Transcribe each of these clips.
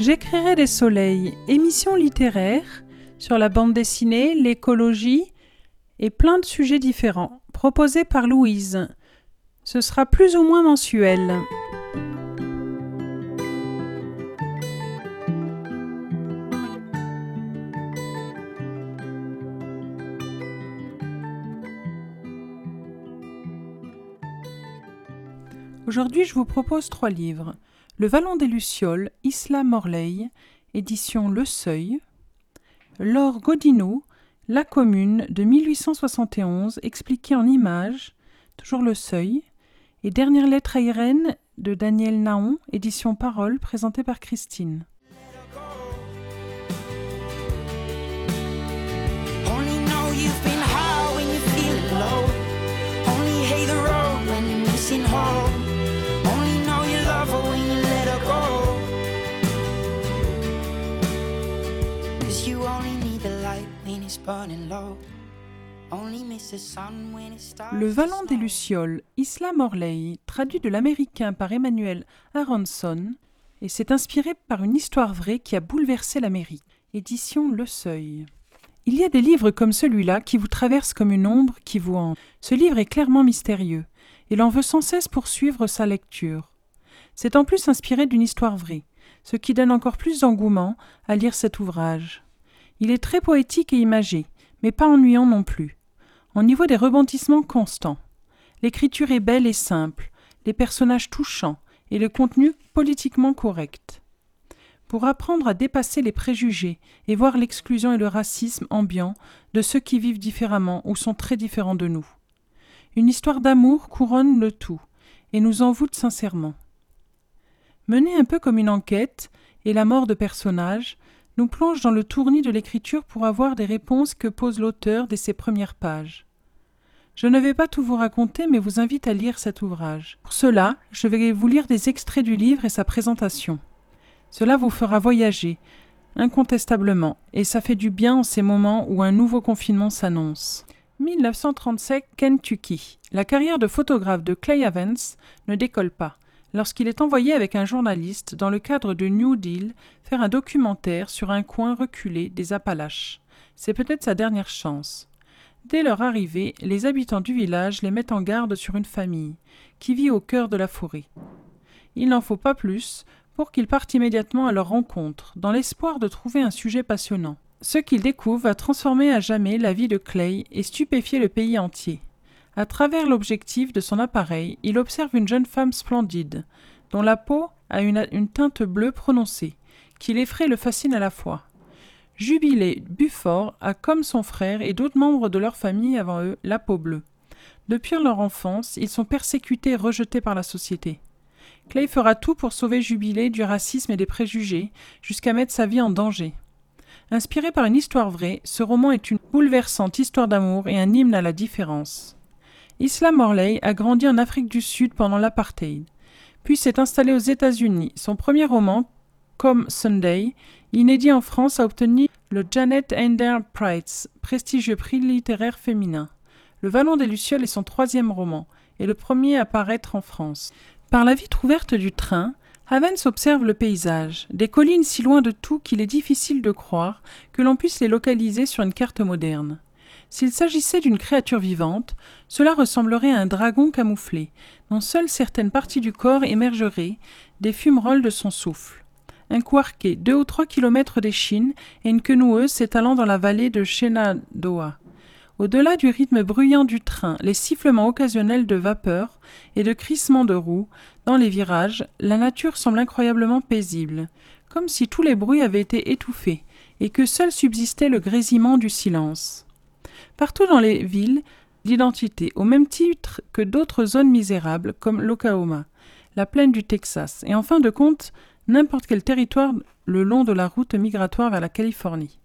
J'écrirai des soleils, émissions littéraires sur la bande dessinée, l'écologie et plein de sujets différents, proposés par Louise. Ce sera plus ou moins mensuel. Aujourd'hui, je vous propose trois livres. Le Vallon des Lucioles, Isla Morley, édition Le Seuil. Laure Godineau, La Commune de 1871, expliquée en images, toujours Le Seuil. Et Dernière lettre à Irène de Daniel Naon, édition Parole, présentée par Christine. Le Vallon des Lucioles, Isla Morley, traduit de l'américain par Emmanuel Aronson, et s'est inspiré par une histoire vraie qui a bouleversé l'Amérique. Édition Le Seuil. Il y a des livres comme celui-là qui vous traversent comme une ombre qui vous hante. Ce livre est clairement mystérieux, et l'on veut sans cesse poursuivre sa lecture. C'est en plus inspiré d'une histoire vraie, ce qui donne encore plus d'engouement à lire cet ouvrage. Il est très poétique et imagé, mais pas ennuyant non plus. On y voit des rebondissements constants. L'écriture est belle et simple, les personnages touchants et le contenu politiquement correct. Pour apprendre à dépasser les préjugés et voir l'exclusion et le racisme ambiant de ceux qui vivent différemment ou sont très différents de nous. Une histoire d'amour couronne le tout et nous envoûte sincèrement. Menée un peu comme une enquête et la mort de personnages, nous plonge dans le tournis de l'écriture pour avoir des réponses que pose l'auteur dès ses premières pages. Je ne vais pas tout vous raconter, mais vous invite à lire cet ouvrage. Pour cela, je vais vous lire des extraits du livre et sa présentation. Cela vous fera voyager, incontestablement, et ça fait du bien en ces moments où un nouveau confinement s'annonce. 1937, Kentucky. La carrière de photographe de Clay Evans ne décolle pas lorsqu'il est envoyé avec un journaliste dans le cadre de New Deal faire un documentaire sur un coin reculé des Appalaches. C'est peut-être sa dernière chance. Dès leur arrivée, les habitants du village les mettent en garde sur une famille qui vit au cœur de la forêt. Il n'en faut pas plus pour qu'ils partent immédiatement à leur rencontre, dans l'espoir de trouver un sujet passionnant. Ce qu'ils découvrent va transformer à jamais la vie de Clay et stupéfier le pays entier. À travers l'objectif de son appareil, il observe une jeune femme splendide, dont la peau a une, teinte bleue prononcée, qui l'effraie et le fascine à la fois. Jubilé Buffort a, comme son frère et d'autres membres de leur famille avant eux, la peau bleue. Depuis leur enfance, ils sont persécutés et rejetés par la société. Clay fera tout pour sauver Jubilé du racisme et des préjugés, jusqu'à mettre sa vie en danger. Inspiré par une histoire vraie, ce roman est une bouleversante histoire d'amour et un hymne à la différence. Isla Morley a grandi en Afrique du Sud pendant l'apartheid, puis s'est installée aux États-Unis. Son premier roman, Comme Sunday, inédit en France, a obtenu le Janet Ender Prize, prestigieux prix littéraire féminin. Le Vallon des Lucioles est son troisième roman, et le premier à paraître en France. Par la vitre ouverte du train, Havens observe le paysage, des collines si loin de tout qu'il est difficile de croire que l'on puisse les localiser sur une carte moderne. S'il s'agissait d'une créature vivante, cela ressemblerait à un dragon camouflé, dont seules certaines parties du corps émergeraient des fumerolles de son souffle. Un quarquet, deux ou trois kilomètres des Chines, et une quenoueuse s'étalant dans la vallée de Shenandoah. Au-delà du rythme bruyant du train, les sifflements occasionnels de vapeur et de crissements de roues dans les virages, la nature semble incroyablement paisible, comme si tous les bruits avaient été étouffés, et que seul subsistait le grésillement du silence. Partout dans les villes, l'identité, au même titre que d'autres zones misérables comme l'Oklahoma, la plaine du Texas, et en fin de compte, n'importe quel territoire le long de la route migratoire vers la Californie.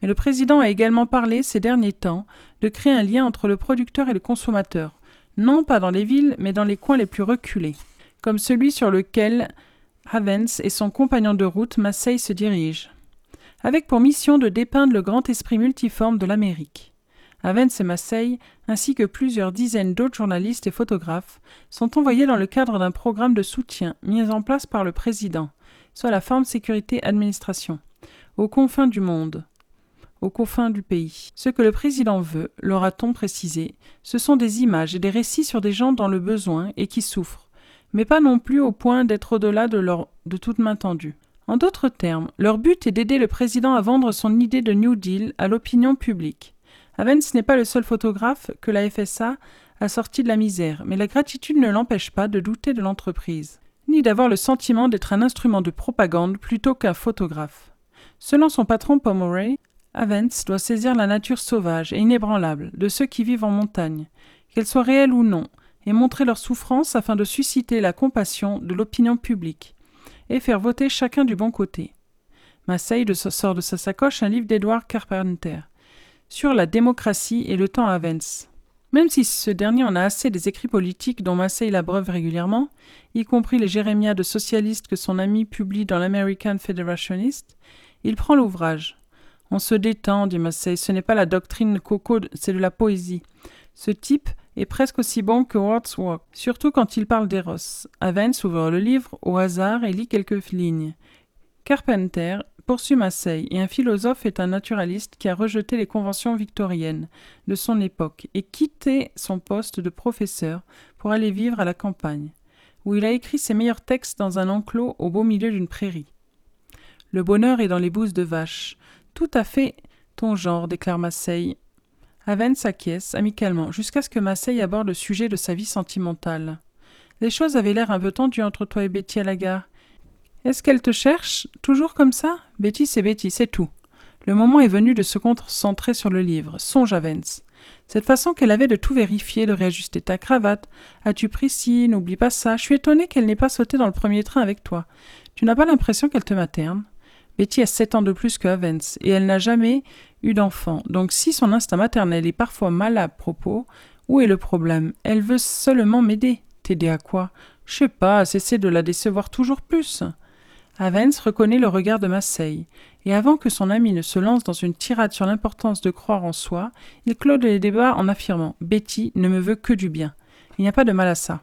Mais le président a également parlé ces derniers temps de créer un lien entre le producteur et le consommateur, non pas dans les villes, mais dans les coins les plus reculés, comme celui sur lequel Havens et son compagnon de route Massey se dirigent, avec pour mission de dépeindre le grand esprit multiforme de l'Amérique. Avens et Massey, ainsi que plusieurs dizaines d'autres journalistes et photographes, sont envoyés dans le cadre d'un programme de soutien mis en place par le président, soit la forme sécurité administration, aux confins du monde, aux confins du pays. Ce que le président veut, l'aura-t-on précisé, ce sont des images et des récits sur des gens dans le besoin et qui souffrent, mais pas non plus au point d'être au-delà de, leur, de toute main tendue. En d'autres termes, leur but est d'aider le président à vendre son idée de New Deal à l'opinion publique. Avens n'est pas le seul photographe que la FSA a sorti de la misère, mais la gratitude ne l'empêche pas de douter de l'entreprise, ni d'avoir le sentiment d'être un instrument de propagande plutôt qu'un photographe. Selon son patron Pomeroy, Avens doit saisir la nature sauvage et inébranlable de ceux qui vivent en montagne, qu'elle soit réelle ou non, et montrer leur souffrance afin de susciter la compassion de l'opinion publique et faire voter chacun du bon côté. Massey sort de sa sacoche un livre d'Edward Carpenter sur la démocratie et le temps à Vence. Même si ce dernier en a assez des écrits politiques dont Massey l'abreuve régulièrement, y compris les jérémias de socialistes que son ami publie dans l'American Federationist, il prend l'ouvrage. On se détend, dit Massey, ce n'est pas la doctrine coco, c'est de la poésie. Ce type est presque aussi bon que Wordsworth, surtout quand il parle d'Eros. Avens ouvre le livre au hasard et lit quelques lignes. Carpenter poursuit Massey, et un philosophe est un naturaliste qui a rejeté les conventions victoriennes de son époque et quitté son poste de professeur pour aller vivre à la campagne, où il a écrit ses meilleurs textes dans un enclos au beau milieu d'une prairie. Le bonheur est dans les bouses de vaches. Tout à fait ton genre, déclare Massey, Aven s'acquiesce amicalement jusqu'à ce que Massey aborde le sujet de sa vie sentimentale. Les choses avaient l'air un peu tendues entre toi et Betty à la gare. Est-ce qu'elle te cherche Toujours comme ça? Betty, c'est Betty, c'est tout. Le moment est venu de se concentrer sur le livre. Songe à Vance. Cette façon qu'elle avait de tout vérifier, de réajuster ta cravate. As-tu pris ci? N'oublie pas ça. Je suis étonné qu'elle n'ait pas sauté dans le premier train avec toi. Tu n'as pas l'impression qu'elle te materne? Betty a sept ans de plus que Havens, et elle n'a jamais eu d'enfant. Donc si son instinct maternel est parfois mal à propos, où est le problème? Elle veut seulement m'aider. T'aider à quoi? Je sais pas, cesser de la décevoir toujours plus. Havens reconnaît le regard de Massey, et avant que son ami ne se lance dans une tirade sur l'importance de croire en soi, il clôt les débats en affirmant Betty ne me veut que du bien. Il n'y a pas de mal à ça.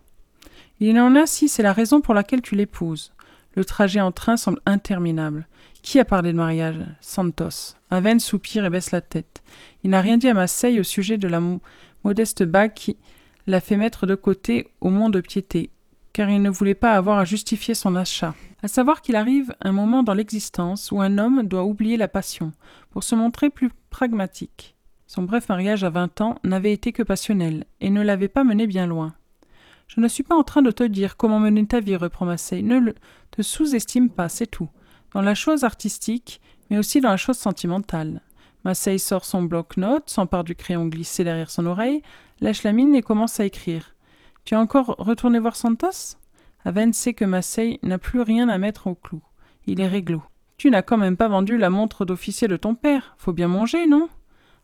Il en a si c'est la raison pour laquelle tu l'épouses. Le trajet en train semble interminable. Qui a parlé de mariage? Santos. Aven soupire et baisse la tête. Il n'a rien dit à Marseille au sujet de la modeste bague qui l'a fait mettre de côté au monde de piété, car il ne voulait pas avoir à justifier son achat. À savoir qu'il arrive un moment dans l'existence où un homme doit oublier la passion pour se montrer plus pragmatique. Son bref mariage à vingt ans n'avait été que passionnel et ne l'avait pas mené bien loin. Je ne suis pas en train de te dire comment mener ta vie, reprend Massey. Ne te sous-estime pas, c'est tout dans la chose artistique, mais aussi dans la chose sentimentale. Massey sort son bloc-notes, s'empare du crayon glissé derrière son oreille, lâche la mine et commence à écrire. Tu es encore retourné voir Santos? Aven sait que Massey n'a plus rien à mettre au clou. Il est réglo. Tu n'as quand même pas vendu la montre d'officier de ton père. Faut bien manger, non?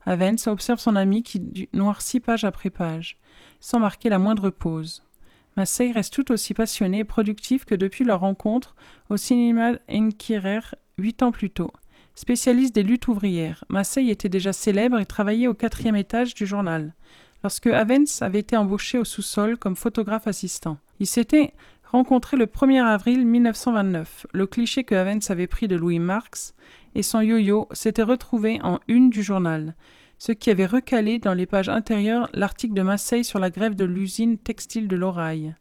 Avens observe son ami qui noircit page après page, sans marquer la moindre pause. Massey reste tout aussi passionné et productif que depuis leur rencontre au cinéma Enquirer huit ans plus tôt. Spécialiste des luttes ouvrières, Massey était déjà célèbre et travaillait au quatrième étage du journal, lorsque Havens avait été embauché au sous-sol comme photographe assistant. Il s'était rencontré le 1er avril 1929. Le cliché que Havens avait pris de Louis Marx et son yo-yo s'était retrouvé en une du journal ce qui avait recalé dans les pages intérieures l'article de Massey sur la grève de l'usine textile de l'Oraille.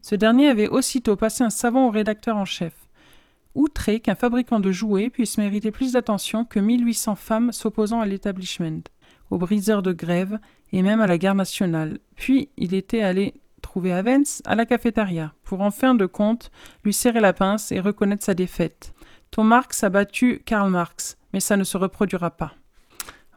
Ce dernier avait aussitôt passé un savant au rédacteur en chef. Outré qu'un fabricant de jouets puisse mériter plus d'attention que 1800 femmes s'opposant à l'établissement, briseurs de grève et même à la guerre nationale. Puis il était allé trouver Avens à la cafétéria, pour en fin de compte lui serrer la pince et reconnaître sa défaite. Ton Marx a battu Karl Marx, mais ça ne se reproduira pas.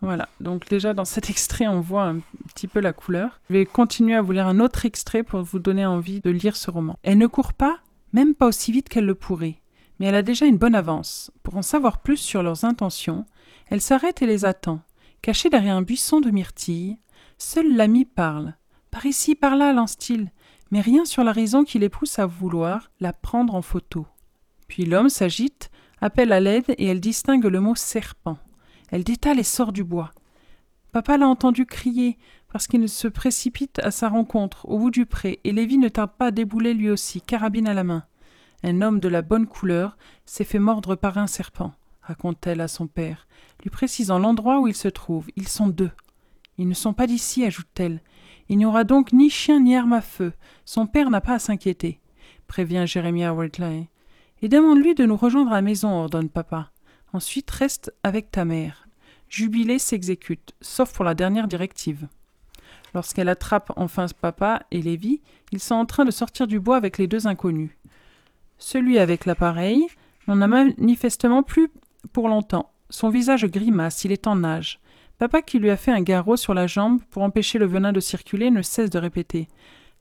Voilà, donc déjà dans cet extrait, on voit un petit peu la couleur. Je vais continuer à vous lire un autre extrait pour vous donner envie de lire ce roman. Elle ne court pas, même pas aussi vite qu'elle le pourrait, mais elle a déjà une bonne avance. Pour en savoir plus sur leurs intentions, elle s'arrête et les attend. Cachée derrière un buisson de myrtilles, seul l'ami parle. Par ici, par là, lance-t-il, mais rien sur la raison qui les pousse à vouloir la prendre en photo. Puis l'homme s'agite, appelle à l'aide et elle distingue le mot serpent. Elle détale et sort du bois. Papa l'a entendu crier, parce qu'il se précipite à sa rencontre, au bout du pré, et Lévi ne tarde pas à débouler lui aussi, carabine à la main. Un homme de la bonne couleur s'est fait mordre par un serpent, raconte-t-elle à son père, lui précisant l'endroit où il se trouve. Ils sont deux. Ils ne sont pas d'ici, ajoute-t-elle. Il n'y aura donc ni chien ni arme à feu. Son père n'a pas à s'inquiéter, prévient Jeremiah Whiteley. Et demande-lui de nous rejoindre à la maison, ordonne papa. Ensuite, reste avec ta mère. Jubilé s'exécute, sauf pour la dernière directive. Lorsqu'elle attrape enfin papa et Lévi, ils sont en train de sortir du bois avec les deux inconnus. Celui avec l'appareil n'en a manifestement plus pour longtemps. Son visage grimace, il est en nage. Papa, qui lui a fait un garrot sur la jambe pour empêcher le venin de circuler, ne cesse de répéter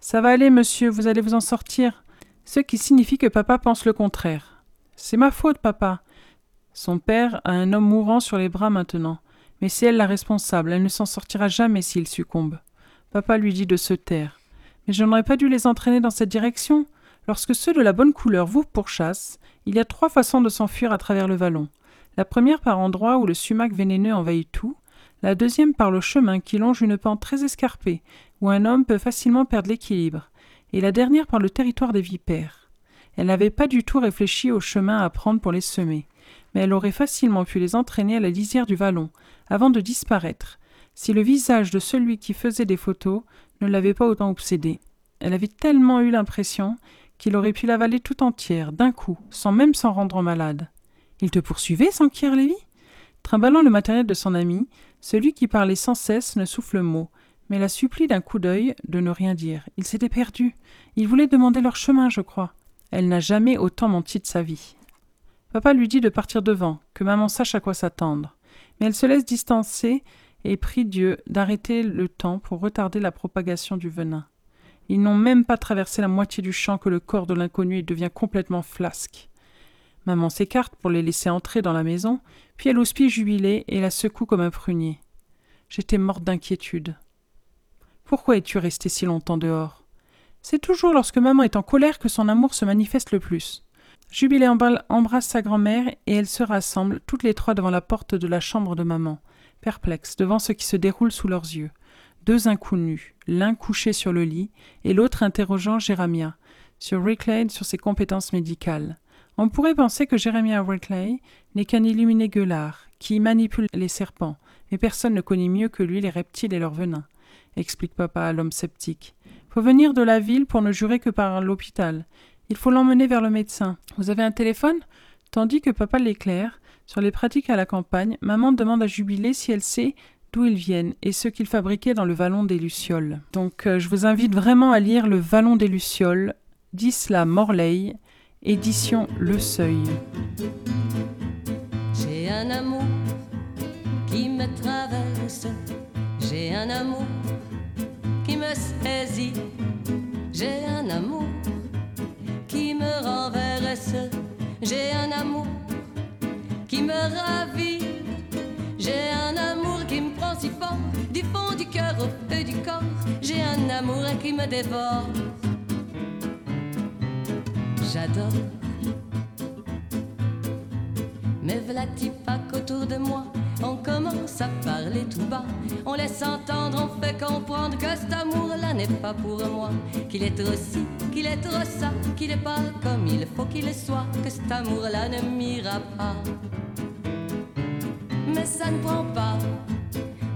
Ça va aller, monsieur, vous allez vous en sortir. Ce qui signifie que papa pense le contraire. C'est ma faute, papa. Son père a un homme mourant sur les bras maintenant. Mais c'est elle la responsable, elle ne s'en sortira jamais s'il succombe. Papa lui dit de se taire. Mais je n'aurais pas dû les entraîner dans cette direction. Lorsque ceux de la bonne couleur vous pourchassent, il y a trois façons de s'enfuir à travers le vallon. La première par endroits où le sumac vénéneux envahit tout, la deuxième par le chemin qui longe une pente très escarpée, où un homme peut facilement perdre l'équilibre, et la dernière par le territoire des vipères. Elle n'avait pas du tout réfléchi au chemin à prendre pour les semer, mais elle aurait facilement pu les entraîner à la lisière du vallon, avant de disparaître, si le visage de celui qui faisait des photos ne l'avait pas autant obsédée. Elle avait tellement eu l'impression qu'il aurait pu l'avaler tout entière, d'un coup, sans même s'en rendre malade. Il te poursuivait, s'enquiert Lévi Trimballant le matériel de son ami, celui qui parlait sans cesse ne souffle mot, mais la supplie d'un coup d'œil de ne rien dire. Il s'était perdu. Il voulait demander leur chemin, je crois. Elle n'a jamais autant menti de sa vie. Papa lui dit de partir devant, que maman sache à quoi s'attendre. Mais elle se laisse distancer et prie Dieu d'arrêter le temps pour retarder la propagation du venin. Ils n'ont même pas traversé la moitié du champ que le corps de l'inconnu devient complètement flasque. Maman s'écarte pour les laisser entrer dans la maison, puis elle houspille jubilée et la secoue comme un prunier. J'étais morte d'inquiétude. Pourquoi es-tu restée si longtemps dehors? C'est toujours lorsque maman est en colère que son amour se manifeste le plus. Jubilé embrasse sa grand-mère et elles se rassemblent toutes les trois devant la porte de la chambre de maman, perplexes devant ce qui se déroule sous leurs yeux. Deux inconnus, l'un couché sur le lit et l'autre interrogeant Jéramia sur Ricklade sur ses compétences médicales. On pourrait penser que Jeremiah Whitley n'est qu'un illuminé gueulard, qui manipule les serpents, mais personne ne connaît mieux que lui les reptiles et leurs venins, explique papa à l'homme sceptique. Faut venir de la ville pour ne jurer que par l'hôpital. Il faut l'emmener vers le médecin. Vous avez un téléphone? Tandis que papa l'éclaire, sur les pratiques à la campagne, maman demande à Jubilé si elle sait d'où ils viennent et ce qu'ils fabriquaient dans le vallon des Lucioles. Donc euh, je vous invite vraiment à lire le vallon des Lucioles d'Isla Morley édition Le Seuil. J'ai un amour qui me traverse, j'ai un amour qui me saisit, j'ai un amour qui me renverse, j'ai un amour qui me ravit, j'ai un amour qui me prend si fort, du fond du cœur au feu du corps, j'ai un amour qui me dévore j'adore. Mais v'là pas qu'autour de moi, on commence à parler tout bas. On laisse entendre, on fait comprendre que cet amour-là n'est pas pour moi. Qu'il est trop ci, qu'il est trop ça, qu'il est pas comme il faut qu'il soit. Que cet amour-là ne m'ira pas. Mais ça ne prend pas,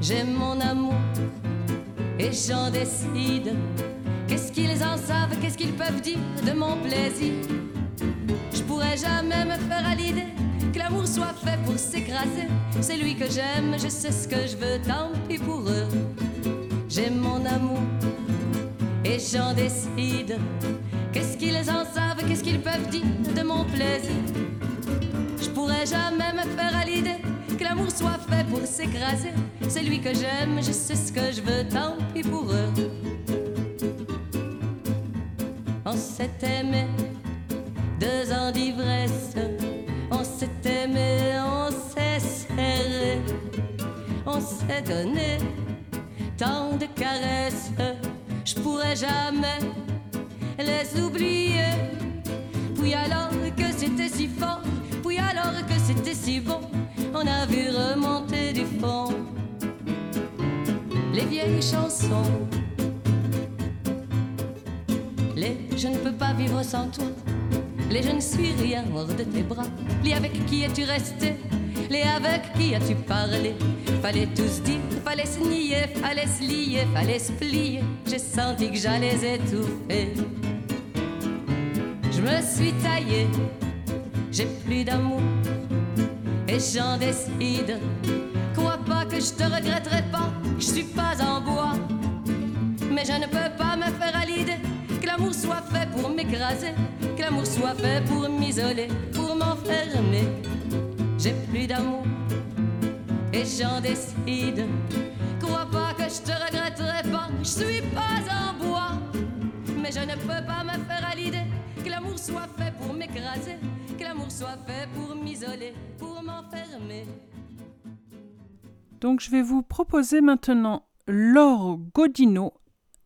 j'aime mon amour et j'en décide Qu'est-ce qu'ils en savent, qu'est-ce qu'ils peuvent dire de mon plaisir? Je pourrais jamais me faire à l'idée que l'amour soit fait pour s'écraser. C'est lui que j'aime, je sais ce que je veux, tant pis pour eux. J'aime mon amour et j'en décide. Qu'est-ce qu'ils en savent, qu'est-ce qu'ils peuvent dire de mon plaisir? Je pourrais jamais me faire à l'idée que l'amour soit fait pour s'écraser. C'est lui que j'aime, je sais ce que je veux, tant pis pour eux s'est aimé, deux ans d'ivresse, on s'est aimé, on s'est serré, on s'est donné tant de caresses, je pourrais jamais les oublier. Puis alors que c'était si fort, puis alors que c'était si bon, on a vu remonter du fond les vieilles chansons je ne peux pas vivre sans toi. Les je ne suis rien hors de tes bras. Les avec qui es-tu resté? Les avec qui as-tu parlé? Fallait tous dire, fallait se nier, fallait se lier, fallait se plier. J'ai senti que j'allais étouffer. Je me suis taillé, j'ai plus d'amour et j'en décide. Crois pas que je te regretterai pas, je suis pas en bois. Mais je ne peux pas me faire à l'idée soit fait pour m'écraser, que l'amour soit fait pour m'isoler, pour m'enfermer. J'ai plus d'amour et j'en décide. Crois pas que je te regretterai pas, je suis pas en bois. Mais je ne peux pas me faire à l'idée que l'amour soit fait pour m'écraser, que l'amour soit fait pour m'isoler, pour m'enfermer. Donc je vais vous proposer maintenant Laure Godino,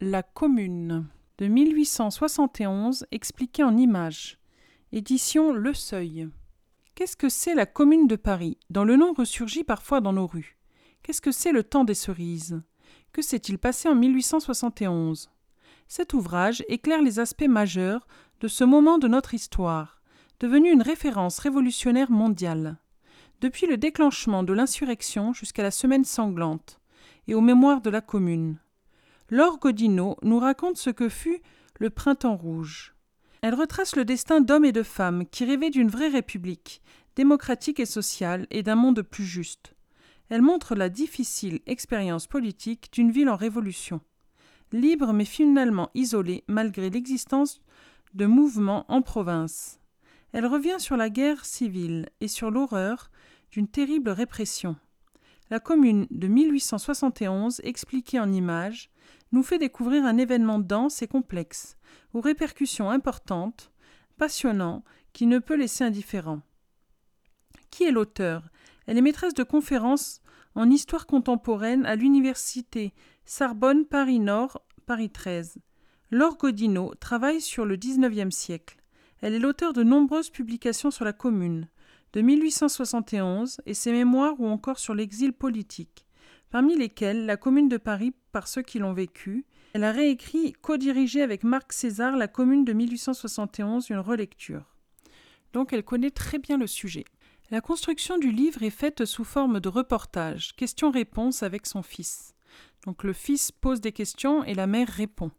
La Commune, de 1871, expliquée en images. Édition Le Seuil. Qu'est-ce que c'est la Commune de Paris, dont le nom ressurgit parfois dans nos rues? Qu'est-ce que c'est le temps des cerises? Que s'est-il passé en 1871 Cet ouvrage éclaire les aspects majeurs de ce moment de notre histoire, devenu une référence révolutionnaire mondiale. Depuis le déclenchement de l'insurrection jusqu'à la semaine sanglante, et aux mémoires de la Commune. Laure Godino nous raconte ce que fut le Printemps rouge. Elle retrace le destin d'hommes et de femmes qui rêvaient d'une vraie république, démocratique et sociale, et d'un monde plus juste. Elle montre la difficile expérience politique d'une ville en révolution, libre mais finalement isolée malgré l'existence de mouvements en province. Elle revient sur la guerre civile et sur l'horreur d'une terrible répression. La commune de 1871, expliquée en images, nous fait découvrir un événement dense et complexe, aux répercussions importantes, passionnant, qui ne peut laisser indifférent. Qui est l'auteur? Elle est maîtresse de conférences en histoire contemporaine à l'université Sorbonne Paris Nord, Paris 13. Laure Godino travaille sur le XIXe siècle. Elle est l'auteur de nombreuses publications sur la Commune, de 1871 et ses mémoires ou encore sur l'exil politique, parmi lesquels La Commune de Paris par ceux qui l'ont vécu. Elle a réécrit, co-dirigé avec Marc César, La Commune de 1871, une relecture. Donc elle connaît très bien le sujet. La construction du livre est faite sous forme de reportage, questions-réponses avec son fils. Donc le fils pose des questions et la mère répond.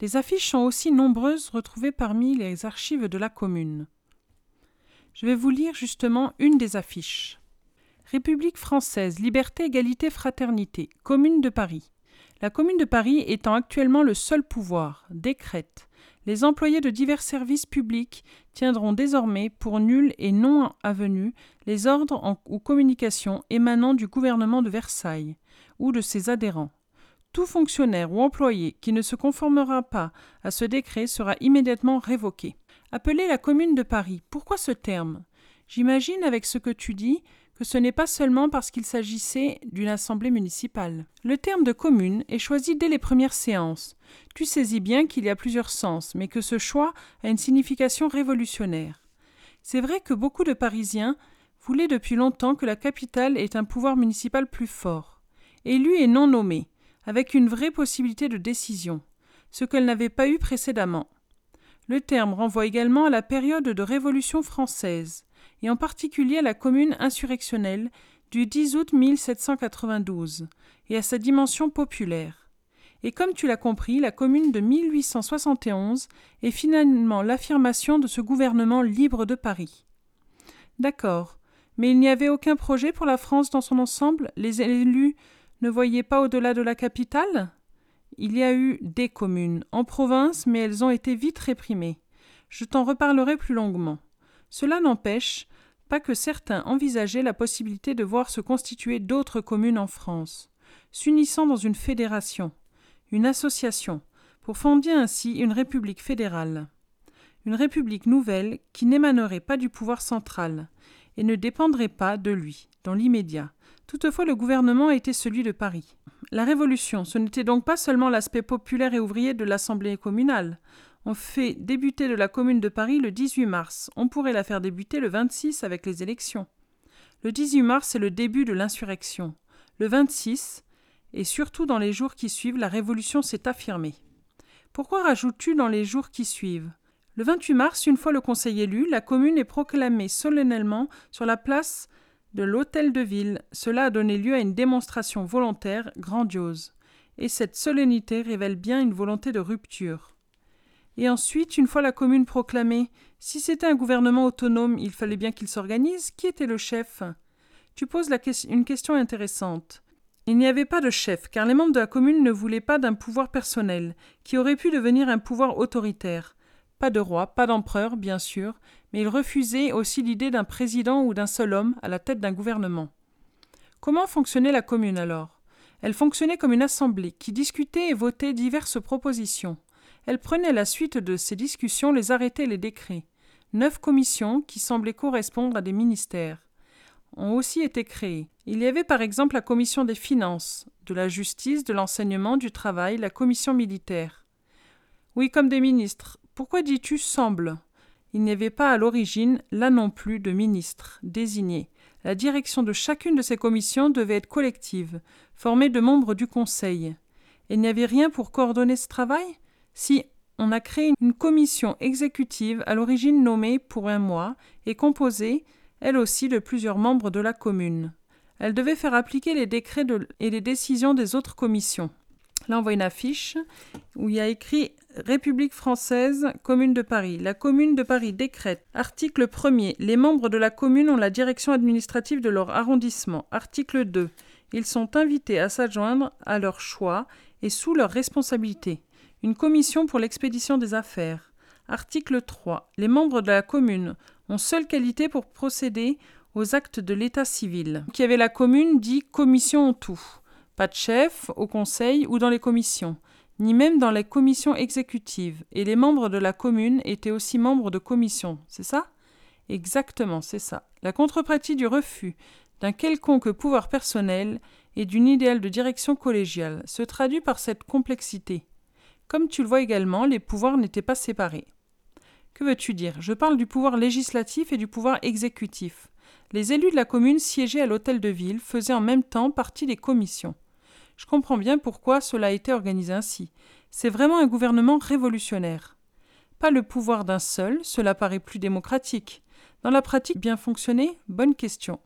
Les affiches sont aussi nombreuses retrouvées parmi les archives de la commune. Je vais vous lire justement une des affiches. République française, liberté, égalité, fraternité, Commune de Paris. La Commune de Paris étant actuellement le seul pouvoir, décrète. Les employés de divers services publics tiendront désormais pour nuls et non avenus les ordres ou communications émanant du gouvernement de Versailles ou de ses adhérents. Tout fonctionnaire ou employé qui ne se conformera pas à ce décret sera immédiatement révoqué. Appelez la commune de Paris. Pourquoi ce terme? J'imagine avec ce que tu dis ce n'est pas seulement parce qu'il s'agissait d'une assemblée municipale. Le terme de commune est choisi dès les premières séances. Tu saisis bien qu'il y a plusieurs sens, mais que ce choix a une signification révolutionnaire. C'est vrai que beaucoup de Parisiens voulaient depuis longtemps que la capitale ait un pouvoir municipal plus fort, élu et non nommé, avec une vraie possibilité de décision, ce qu'elle n'avait pas eu précédemment. Le terme renvoie également à la période de Révolution française, et en particulier à la commune insurrectionnelle du 10 août 1792, et à sa dimension populaire. Et comme tu l'as compris, la commune de 1871 est finalement l'affirmation de ce gouvernement libre de Paris. D'accord, mais il n'y avait aucun projet pour la France dans son ensemble? Les élus ne voyez pas au-delà de la capitale? Il y a eu des communes en province, mais elles ont été vite réprimées. Je t'en reparlerai plus longuement. Cela n'empêche pas que certains envisageaient la possibilité de voir se constituer d'autres communes en France, s'unissant dans une fédération, une association, pour fonder ainsi une république fédérale. Une république nouvelle qui n'émanerait pas du pouvoir central et ne dépendrait pas de lui, dans l'immédiat, Toutefois, le gouvernement était celui de Paris. La Révolution, ce n'était donc pas seulement l'aspect populaire et ouvrier de l'Assemblée communale. On fait débuter de la Commune de Paris le 18 mars. On pourrait la faire débuter le 26 avec les élections. Le 18 mars, c'est le début de l'insurrection. Le 26, et surtout dans les jours qui suivent, la Révolution s'est affirmée. Pourquoi rajoutes-tu dans les jours qui suivent? Le 28 mars, une fois le conseil élu, la commune est proclamée solennellement sur la place de l'hôtel de ville. Cela a donné lieu à une démonstration volontaire grandiose. Et cette solennité révèle bien une volonté de rupture. Et ensuite, une fois la commune proclamée, si c'était un gouvernement autonome, il fallait bien qu'il s'organise. Qui était le chef? Tu poses une question intéressante. Il n'y avait pas de chef, car les membres de la commune ne voulaient pas d'un pouvoir personnel, qui aurait pu devenir un pouvoir autoritaire. Pas de roi, pas d'empereur, bien sûr, mais ils refusaient aussi l'idée d'un président ou d'un seul homme à la tête d'un gouvernement. Comment fonctionnait la commune alors? Elle fonctionnait comme une assemblée qui discutait et votait diverses propositions. Elle prenait la suite de ces discussions les arrêtés et les décrets. Neuf commissions, qui semblaient correspondre à des ministères, ont aussi été créées. Il y avait par exemple la commission des finances, de la justice, de l'enseignement, du travail, la commission militaire. Oui, comme des ministres. Pourquoi dis-tu semble Il n'y avait pas à l'origine, là non plus, de ministres désignés. La direction de chacune de ces commissions devait être collective, formée de membres du Conseil. Et il n'y avait rien pour coordonner ce travail? Si, on a créé une commission exécutive à l'origine nommée pour un mois et composée, elle aussi, de plusieurs membres de la commune. Elle devait faire appliquer les décrets et les décisions des autres commissions. Là, on voit une affiche où il y a écrit République française, Commune de Paris. La Commune de Paris décrète. Article 1er. Les membres de la commune ont la direction administrative de leur arrondissement. Article 2. Ils sont invités à s'adjoindre à leur choix et sous leur responsabilité. Une commission pour l'expédition des affaires. Article 3. Les membres de la commune ont seule qualité pour procéder aux actes de l'état civil. Qui avait la commune dit commission en tout. Pas de chef au conseil ou dans les commissions, ni même dans les commissions exécutives. Et les membres de la commune étaient aussi membres de commissions, c'est ça? Exactement, c'est ça. La contrepartie du refus d'un quelconque pouvoir personnel et d'une idéal de direction collégiale se traduit par cette complexité. Comme tu le vois également, les pouvoirs n'étaient pas séparés. Que veux-tu dire? Je parle du pouvoir législatif et du pouvoir exécutif. Les élus de la commune siégeaient à l'hôtel de ville faisaient en même temps partie des commissions. Je comprends bien pourquoi cela a été organisé ainsi. C'est vraiment un gouvernement révolutionnaire. Pas le pouvoir d'un seul, cela paraît plus démocratique. Dans la pratique, bien fonctionner Bonne question.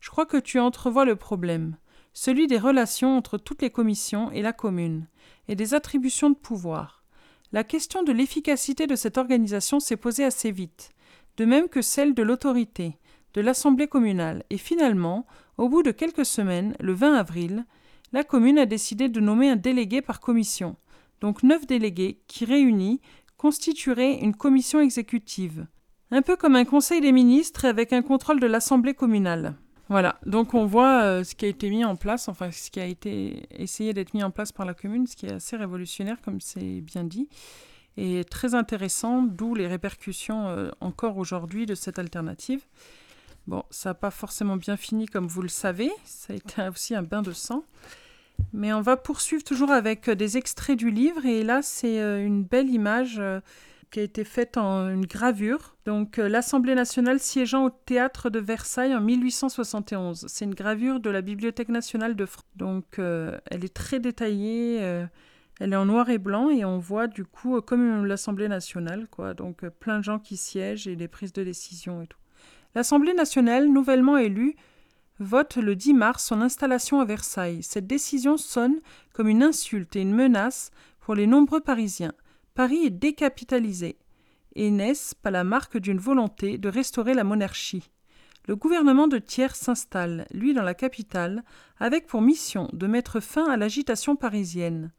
Je crois que tu entrevois le problème, celui des relations entre toutes les commissions et la commune, et des attributions de pouvoir. La question de l'efficacité de cette organisation s'est posée assez vite, de même que celle de l'autorité, de l'Assemblée communale, et finalement, au bout de quelques semaines, le 20 avril, la commune a décidé de nommer un délégué par commission, donc neuf délégués qui, réunis, constitueraient une commission exécutive, un peu comme un conseil des ministres avec un contrôle de l'Assemblée communale. Voilà, donc on voit euh, ce qui a été mis en place, enfin ce qui a été essayé d'être mis en place par la commune, ce qui est assez révolutionnaire, comme c'est bien dit, et très intéressant, d'où les répercussions euh, encore aujourd'hui de cette alternative. Bon, ça n'a pas forcément bien fini comme vous le savez, ça a été aussi un bain de sang. Mais on va poursuivre toujours avec euh, des extraits du livre et là c'est une belle image qui a été faite en une gravure. Donc l'Assemblée nationale siégeant au théâtre de Versailles en 1871. C'est une gravure de la Bibliothèque nationale de France. Donc elle est très détaillée, elle est en noir et blanc et on voit du coup comme l'Assemblée nationale quoi. Donc plein de gens qui siègent et les prises de décision et tout. L'Assemblée nationale, nouvellement élue, vote le 10 mars son installation à Versailles. Cette décision sonne comme une insulte et une menace pour les nombreux Parisiens. Paris est décapitalisé. Et n'est-ce pas la marque d'une volonté de restaurer la monarchie Le gouvernement de Thiers s'installe, lui dans la capitale, avec pour mission de mettre fin à l'agitation parisienne.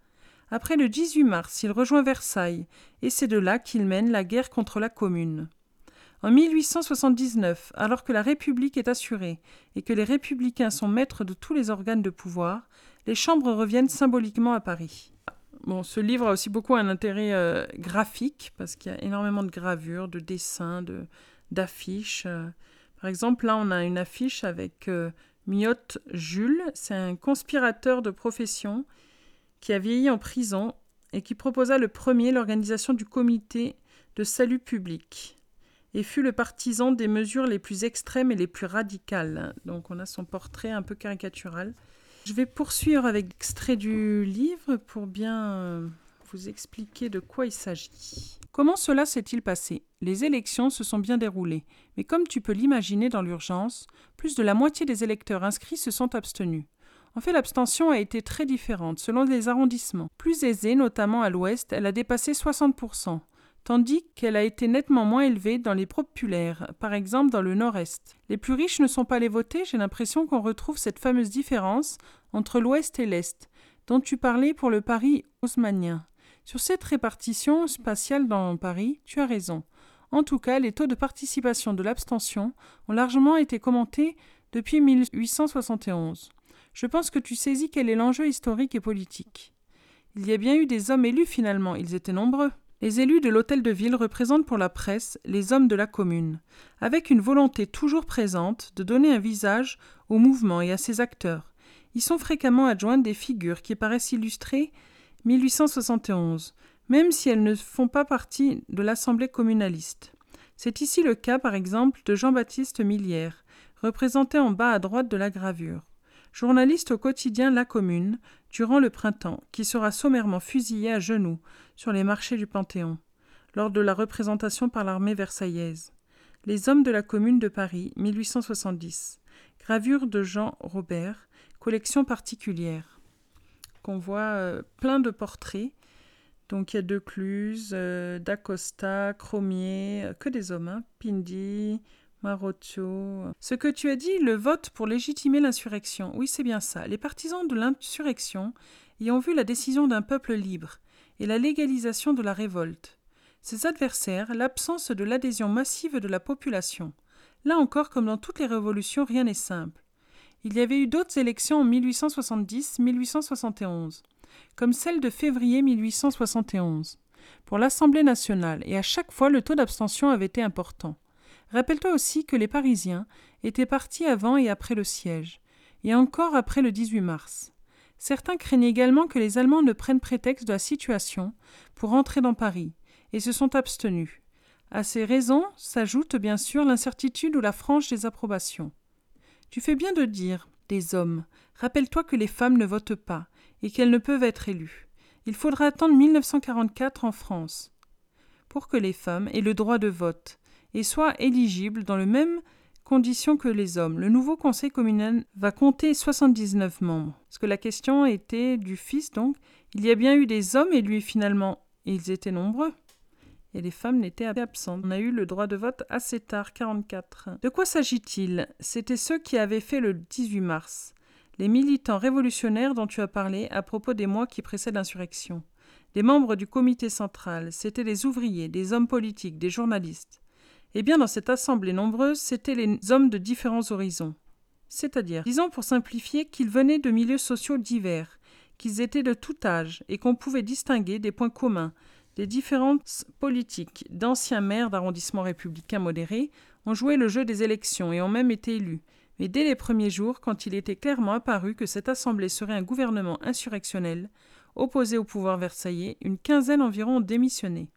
Après le 18 mars, il rejoint Versailles, et c'est de là qu'il mène la guerre contre la Commune. En 1879, alors que la République est assurée et que les républicains sont maîtres de tous les organes de pouvoir, les chambres reviennent symboliquement à Paris. Bon, ce livre a aussi beaucoup un intérêt euh, graphique parce qu'il y a énormément de gravures, de dessins, de, d'affiches. Euh. Par exemple, là, on a une affiche avec euh, Miotte Jules. C'est un conspirateur de profession qui a vieilli en prison et qui proposa le premier l'organisation du comité de salut public et fut le partisan des mesures les plus extrêmes et les plus radicales. Donc on a son portrait un peu caricatural. Je vais poursuivre avec l'extrait du livre pour bien euh, vous expliquer de quoi il s'agit. Comment cela s'est-il passé? Les élections se sont bien déroulées, mais comme tu peux l'imaginer dans l'urgence, plus de la moitié des électeurs inscrits se sont abstenus. En fait, l'abstention a été très différente selon les arrondissements. Plus aisée, notamment à l'ouest, elle a dépassé 60%, tandis qu'elle a été nettement moins élevée dans les populaires, par exemple dans le nord-est. Les plus riches ne sont pas allés voter, j'ai l'impression qu'on retrouve cette fameuse différence entre l'ouest et l'est, dont tu parlais pour le Paris haussmannien. Sur cette répartition spatiale dans Paris, tu as raison. En tout cas, les taux de participation de l'abstention ont largement été commentés depuis 1871. Je pense que tu saisis quel est l'enjeu historique et politique. Il y a bien eu des hommes élus finalement, ils étaient nombreux. Les élus de l'hôtel de ville représentent pour la presse les hommes de la commune, avec une volonté toujours présente de donner un visage au mouvement et à ses acteurs. Ils sont fréquemment adjoints des figures qui paraissent illustrer 1871, même si elles ne font pas partie de l'Assemblée communaliste. C'est ici le cas, par exemple, de Jean-Baptiste Millière, représenté en bas à droite de la gravure. Journaliste au quotidien La Commune, durant le printemps, qui sera sommairement fusillé à genoux sur les marchés du Panthéon, lors de la représentation par l'armée versaillaise. Les hommes de la Commune de Paris, 1870. Gravure de Jean Robert, collection particulière qu'on voit euh, plein de portraits. Donc il y a Decluse, euh, D'Acosta, Cromier, euh, que des hommes, hein. Pindi, Maroccio. Ce que tu as dit, le vote pour légitimer l'insurrection. Oui, c'est bien ça. Les partisans de l'insurrection y ont vu la décision d'un peuple libre et la légalisation de la révolte. Ses adversaires, l'absence de l'adhésion massive de la population. Là encore, comme dans toutes les révolutions, rien n'est simple. Il y avait eu d'autres élections en 1870-1871, comme celle de février 1871, pour l'Assemblée nationale, et à chaque fois le taux d'abstention avait été important. Rappelle-toi aussi que les Parisiens étaient partis avant et après le siège, et encore après le 18 mars. Certains craignaient également que les Allemands ne prennent prétexte de la situation pour entrer dans Paris, et se sont abstenus. À ces raisons s'ajoute bien sûr l'incertitude ou la franche désapprobation. Tu fais bien de dire des hommes. Rappelle-toi que les femmes ne votent pas et qu'elles ne peuvent être élues. Il faudra attendre 1944 en France pour que les femmes aient le droit de vote et soient éligibles dans les mêmes conditions que les hommes. Le nouveau conseil communal va compter 79 membres. Parce que la question était du fils, donc. Il y a bien eu des hommes élus finalement, et ils étaient nombreux et les femmes n'étaient absentes. On a eu le droit de vote assez tard, 44. De quoi s'agit-il? C'était ceux qui avaient fait le 18 mars, les militants révolutionnaires dont tu as parlé à propos des mois qui précèdent l'insurrection. Les membres du comité central, c'étaient des ouvriers, des hommes politiques, des journalistes. Eh bien, dans cette assemblée nombreuse, c'étaient les hommes de différents horizons. C'est-à-dire, disons pour simplifier, qu'ils venaient de milieux sociaux divers, qu'ils étaient de tout âge, et qu'on pouvait distinguer des points communs, les différentes politiques d'anciens maires d'arrondissements républicains modérés ont joué le jeu des élections et ont même été élus. Mais dès les premiers jours, quand il était clairement apparu que cette assemblée serait un gouvernement insurrectionnel, opposé au pouvoir versaillais, une quinzaine environ ont démissionné.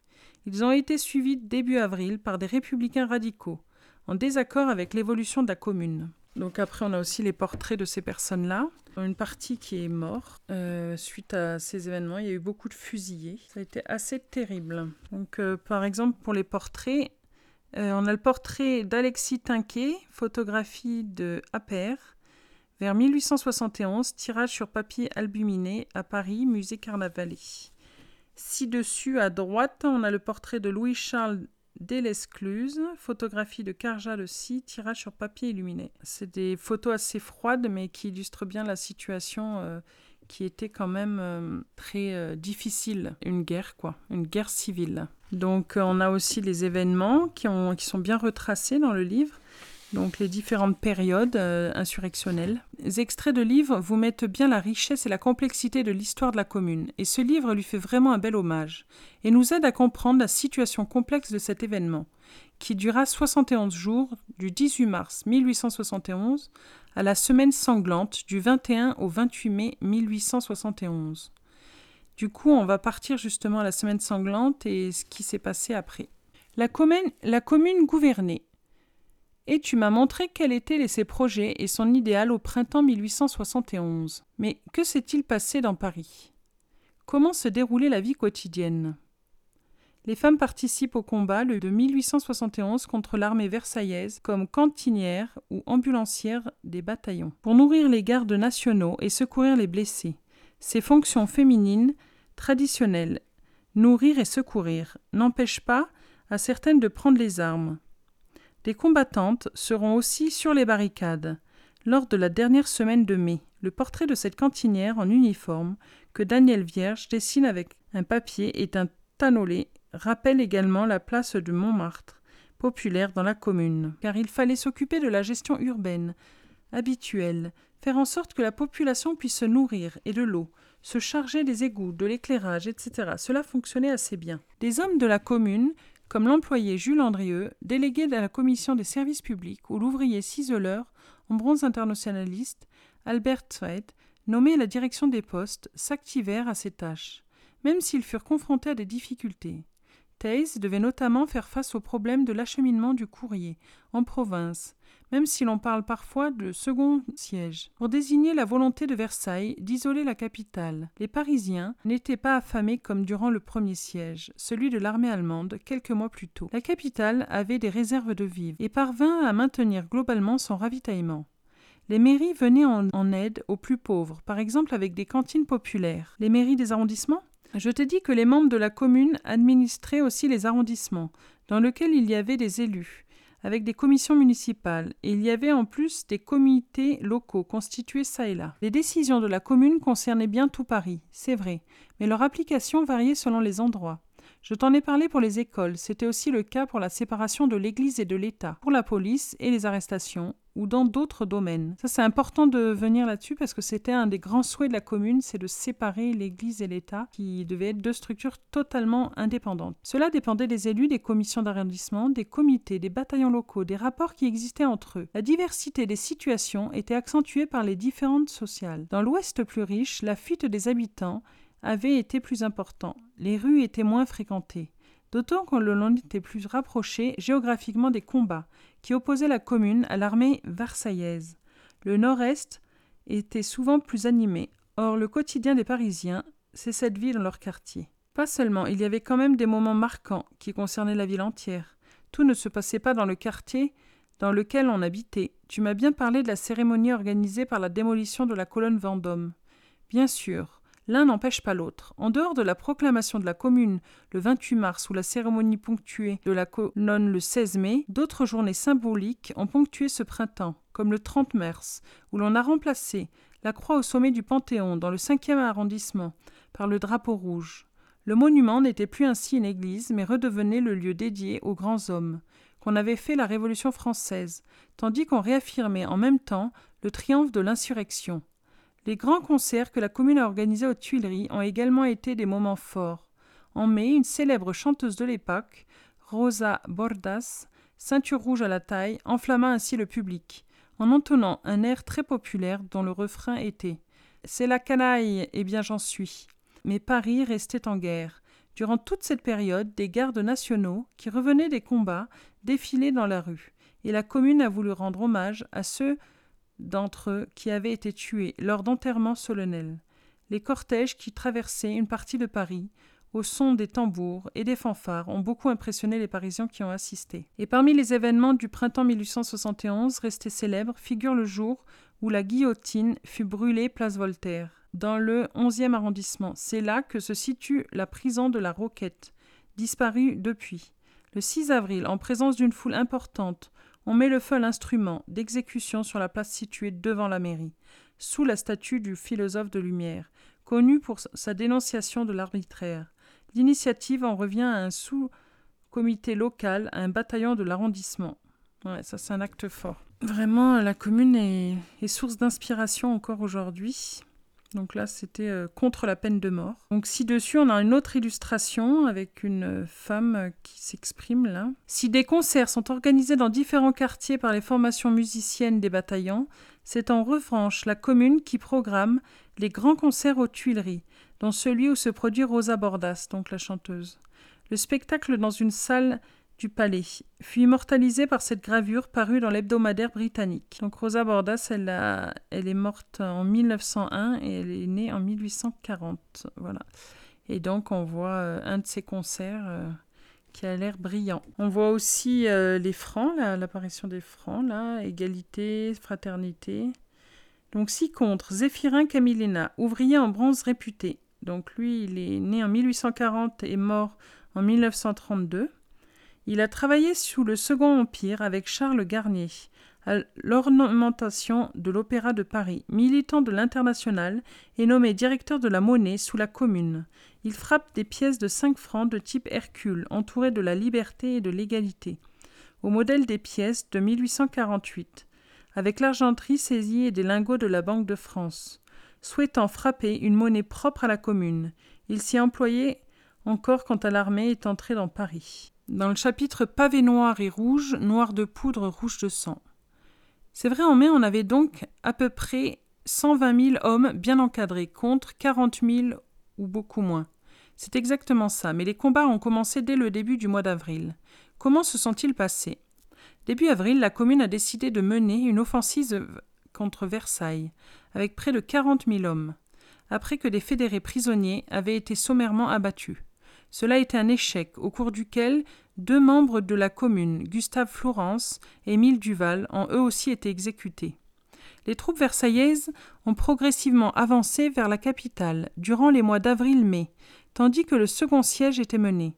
Ils ont été suivis début avril par des républicains radicaux, en désaccord avec l'évolution de la commune. Donc après, on a aussi les portraits de ces personnes-là. Une partie qui est morte euh, suite à ces événements. Il y a eu beaucoup de fusillés. Ça a été assez terrible. Donc euh, par exemple, pour les portraits, euh, on a le portrait d'Alexis Tinquet, photographie de Appert, vers 1871, tirage sur papier albuminé à Paris, musée Carnavalet. Ci-dessus, à droite, on a le portrait de Louis-Charles Delescluze, photographie de Carja de Si, tirage sur papier illuminé. C'est des photos assez froides, mais qui illustrent bien la situation euh, qui était quand même euh, très euh, difficile. Une guerre, quoi, une guerre civile. Donc, on a aussi les événements qui, ont, qui sont bien retracés dans le livre donc les différentes périodes euh, insurrectionnelles. Les extraits de livres vous mettent bien la richesse et la complexité de l'histoire de la commune, et ce livre lui fait vraiment un bel hommage, et nous aide à comprendre la situation complexe de cet événement, qui dura 71 jours, du 18 mars 1871 à la semaine sanglante du 21 au 28 mai 1871. Du coup, on va partir justement à la semaine sanglante et ce qui s'est passé après. La commune, la commune gouvernée et tu m'as montré quels étaient ses projets et son idéal au printemps 1871. Mais que s'est-il passé dans Paris? Comment se déroulait la vie quotidienne? Les femmes participent au combat de 1871 contre l'armée versaillaise comme cantinières ou ambulancières des bataillons, pour nourrir les gardes nationaux et secourir les blessés. Ces fonctions féminines traditionnelles, nourrir et secourir, n'empêchent pas à certaines de prendre les armes. Des combattantes seront aussi sur les barricades. Lors de la dernière semaine de mai, le portrait de cette cantinière en uniforme que Daniel Vierge dessine avec un papier et un tannolé rappelle également la place de Montmartre, populaire dans la commune, car il fallait s'occuper de la gestion urbaine, habituelle, faire en sorte que la population puisse se nourrir et de l'eau, se charger des égouts, de l'éclairage, etc. Cela fonctionnait assez bien. Des hommes de la commune comme l'employé Jules Andrieux, délégué de la commission des services publics, ou l'ouvrier ciseleur, en bronze internationaliste, Albert Zweit, nommé à la direction des postes, s'activèrent à ces tâches, même s'ils furent confrontés à des difficultés. Theiss devait notamment faire face au problème de l'acheminement du courrier en province, même si l'on parle parfois de second siège, pour désigner la volonté de Versailles d'isoler la capitale. Les Parisiens n'étaient pas affamés comme durant le premier siège, celui de l'armée allemande, quelques mois plus tôt. La capitale avait des réserves de vivres et parvint à maintenir globalement son ravitaillement. Les mairies venaient en, aide aux plus pauvres, par exemple avec des cantines populaires. Les mairies des arrondissements? Je t'ai dit que les membres de la commune administraient aussi les arrondissements, dans lesquels il y avait des élus avec des commissions municipales, et il y avait en plus des comités locaux constitués ça et là. Les décisions de la commune concernaient bien tout Paris, c'est vrai, mais leur application variait selon les endroits. Je t'en ai parlé pour les écoles, c'était aussi le cas pour la séparation de l'Église et de l'État, pour la police et les arrestations, ou dans d'autres domaines. Ça, c'est important de venir là-dessus parce que c'était un des grands souhaits de la commune, c'est de séparer l'Église et l'État, qui devaient être deux structures totalement indépendantes. Cela dépendait des élus, des commissions d'arrondissement, des comités, des bataillons locaux, des rapports qui existaient entre eux. La diversité des situations était accentuée par les différentes sociales. Dans l'Ouest plus riche, la fuite des habitants avait été plus important. Les rues étaient moins fréquentées d'autant qu'on l'on était plus rapproché géographiquement des combats qui opposaient la commune à l'armée versaillaise. Le nord-est était souvent plus animé. Or, le quotidien des Parisiens, c'est cette vie dans leur quartier. Pas seulement, il y avait quand même des moments marquants qui concernaient la ville entière. Tout ne se passait pas dans le quartier dans lequel on habitait. Tu m'as bien parlé de la cérémonie organisée par la démolition de la colonne Vendôme. Bien sûr, L'un n'empêche pas l'autre. En dehors de la proclamation de la Commune le 28 mars ou la cérémonie ponctuée de la colonne le 16 mai, d'autres journées symboliques ont ponctué ce printemps, comme le 30 mars, où l'on a remplacé la croix au sommet du Panthéon dans le 5e arrondissement par le drapeau rouge. Le monument n'était plus ainsi une église, mais redevenait le lieu dédié aux grands hommes, qu'on avait fait la Révolution française, tandis qu'on réaffirmait en même temps le triomphe de l'insurrection. Les grands concerts que la commune a organisés aux Tuileries ont également été des moments forts. En mai, une célèbre chanteuse de l'époque, Rosa Bordas, ceinture rouge à la taille, enflamma ainsi le public, en entonnant un air très populaire dont le refrain était C'est la canaille, eh bien j'en suis. Mais Paris restait en guerre. Durant toute cette période, des gardes nationaux, qui revenaient des combats, défilaient dans la rue, et la commune a voulu rendre hommage à ceux d'entre eux qui avaient été tués lors d'enterrements solennels. Les cortèges qui traversaient une partie de Paris, au son des tambours et des fanfares, ont beaucoup impressionné les Parisiens qui ont assisté. Et parmi les événements du printemps 1871 restés célèbres figure le jour où la guillotine fut brûlée place Voltaire, dans le 11e arrondissement. C'est là que se situe la prison de la Roquette, disparue depuis. Le 6 avril, en présence d'une foule importante, on met le feu à l'instrument d'exécution sur la place située devant la mairie, sous la statue du philosophe de lumière, connu pour sa dénonciation de l'arbitraire. L'initiative en revient à un sous-comité local, à un bataillon de l'arrondissement. Ouais, ça c'est un acte fort. Vraiment, la commune est source d'inspiration encore aujourd'hui. Donc là, c'était euh, contre la peine de mort. Donc ci-dessus, on a une autre illustration avec une femme euh, qui s'exprime là. Si des concerts sont organisés dans différents quartiers par les formations musiciennes des bataillons, c'est en revanche la commune qui programme les grands concerts aux Tuileries, dont celui où se produit Rosa Bordas, donc la chanteuse. Le spectacle dans une salle du palais, fut immortalisée par cette gravure parue dans l'hebdomadaire britannique. Donc Rosa Bordas, elle, elle est morte en 1901 et elle est née en 1840. Voilà. Et donc on voit euh, un de ses concerts euh, qui a l'air brillant. On voit aussi euh, les francs, l'apparition des francs, là, égalité, fraternité. Donc six contre, Zéphirin Camillena, ouvrier en bronze réputé. Donc lui, il est né en 1840 et mort en 1932. Il a travaillé sous le Second Empire avec Charles Garnier à l'ornementation de l'Opéra de Paris. Militant de l'International et nommé directeur de la monnaie sous la Commune. Il frappe des pièces de 5 francs de type Hercule, entourées de la liberté et de l'égalité, au modèle des pièces de 1848, avec l'argenterie saisie et des lingots de la Banque de France. Souhaitant frapper une monnaie propre à la Commune, il s'y employait encore quand l'armée est entrée dans Paris dans le chapitre Pavé noir et rouge, noir de poudre, rouge de sang. C'est vrai, en mai, on avait donc à peu près 120 000 hommes bien encadrés contre 40 000 ou beaucoup moins. C'est exactement ça, mais les combats ont commencé dès le début du mois d'avril. Comment se sont-ils passés? Début avril, la commune a décidé de mener une offensive contre Versailles, avec près de 40 000 hommes, après que des fédérés prisonniers avaient été sommairement abattus. Cela était un échec, au cours duquel deux membres de la commune, Gustave Florence et Émile Duval, ont eux aussi été exécutés. Les troupes versaillaises ont progressivement avancé vers la capitale durant les mois d'avril-mai, tandis que le second siège était mené.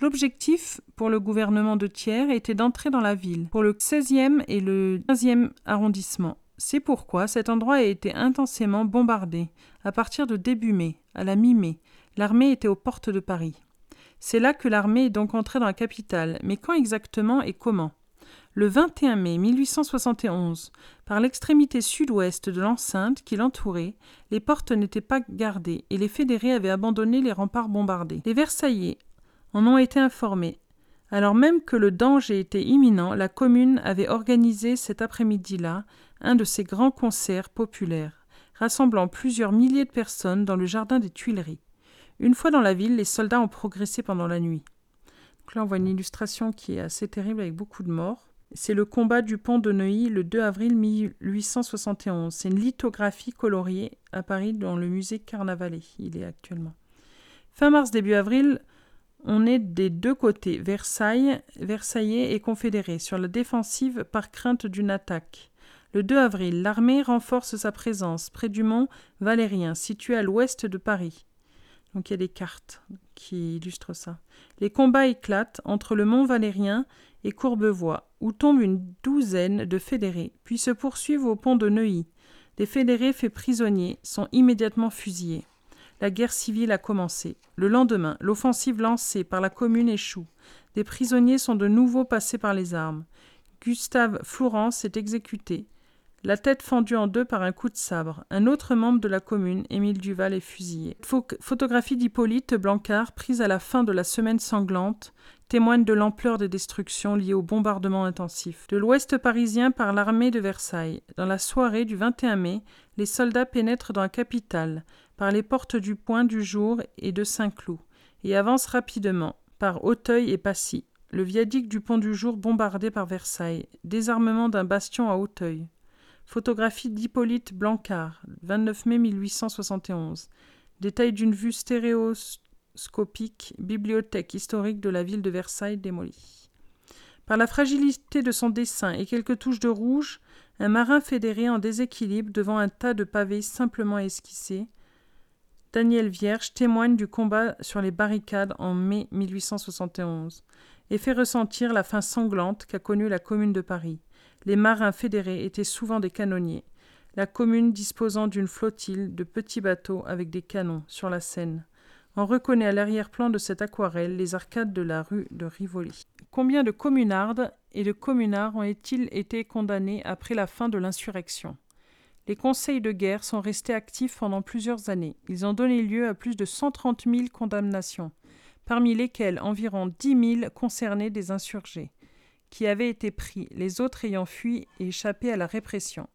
L'objectif pour le gouvernement de Thiers était d'entrer dans la ville, pour le 16e et le 15e arrondissement. C'est pourquoi cet endroit a été intensément bombardé. À partir de début mai, à la mi-mai, l'armée était aux portes de Paris. C'est là que l'armée est donc entrée dans la capitale, mais quand exactement et comment? Le 21 mai 1871, par l'extrémité sud-ouest de l'enceinte qui l'entourait, les portes n'étaient pas gardées et les fédérés avaient abandonné les remparts bombardés. Les Versaillais en ont été informés. Alors même que le danger était imminent, la commune avait organisé cet après-midi-là un de ces grands concerts populaires, rassemblant plusieurs milliers de personnes dans le jardin des Tuileries. Une fois dans la ville, les soldats ont progressé pendant la nuit. Là, on voit une illustration qui est assez terrible avec beaucoup de morts. C'est le combat du pont de Neuilly le 2 avril 1871. C'est une lithographie coloriée à Paris dans le musée Carnavalet. Il est actuellement. Fin mars, début avril, on est des deux côtés, Versailles, Versaillais et Confédérés, sur la défensive par crainte d'une attaque. Le 2 avril, l'armée renforce sa présence près du mont Valérien, situé à l'ouest de Paris. Donc il y a des cartes qui illustrent ça. Les combats éclatent entre le mont Valérien et Courbevoie, où tombent une douzaine de fédérés, puis se poursuivent au pont de Neuilly. Les fédérés faits prisonniers sont immédiatement fusillés. La guerre civile a commencé. Le lendemain, l'offensive lancée par la commune échoue. Des prisonniers sont de nouveau passés par les armes. Gustave Florence est exécuté la tête fendue en deux par un coup de sabre. Un autre membre de la commune, Émile Duval, est fusillé. photographie d'Hippolyte Blancard, prise à la fin de la semaine sanglante, témoigne de l'ampleur des destructions liées au bombardement intensif. De l'ouest parisien par l'armée de Versailles. Dans la soirée du 21 mai, les soldats pénètrent dans la capitale, par les portes du Point du Jour et de Saint-Cloud, et avancent rapidement, par Auteuil et Passy. Le viaduc du Pont du Jour bombardé par Versailles. Désarmement d'un bastion à Auteuil. Photographie d'Hippolyte Blancard, 29 mai 1871. Détail d'une vue stéréoscopique, bibliothèque historique de la ville de Versailles démolie. Par la fragilité de son dessin et quelques touches de rouge, un marin fédéré en déséquilibre devant un tas de pavés simplement esquissés, Daniel Vierge témoigne du combat sur les barricades en mai 1871 et fait ressentir la fin sanglante qu'a connue la Commune de Paris. Les marins fédérés étaient souvent des canonniers, la commune disposant d'une flottille de petits bateaux avec des canons sur la Seine. On reconnaît à l'arrière-plan de cette aquarelle les arcades de la rue de Rivoli. Combien de communardes et de communards ont-ils été condamnés après la fin de l'insurrection? Les conseils de guerre sont restés actifs pendant plusieurs années. Ils ont donné lieu à plus de 130 000 condamnations, parmi lesquelles environ 10 000 concernaient des insurgés qui avaient été pris, les autres ayant fui et échappé à la répression.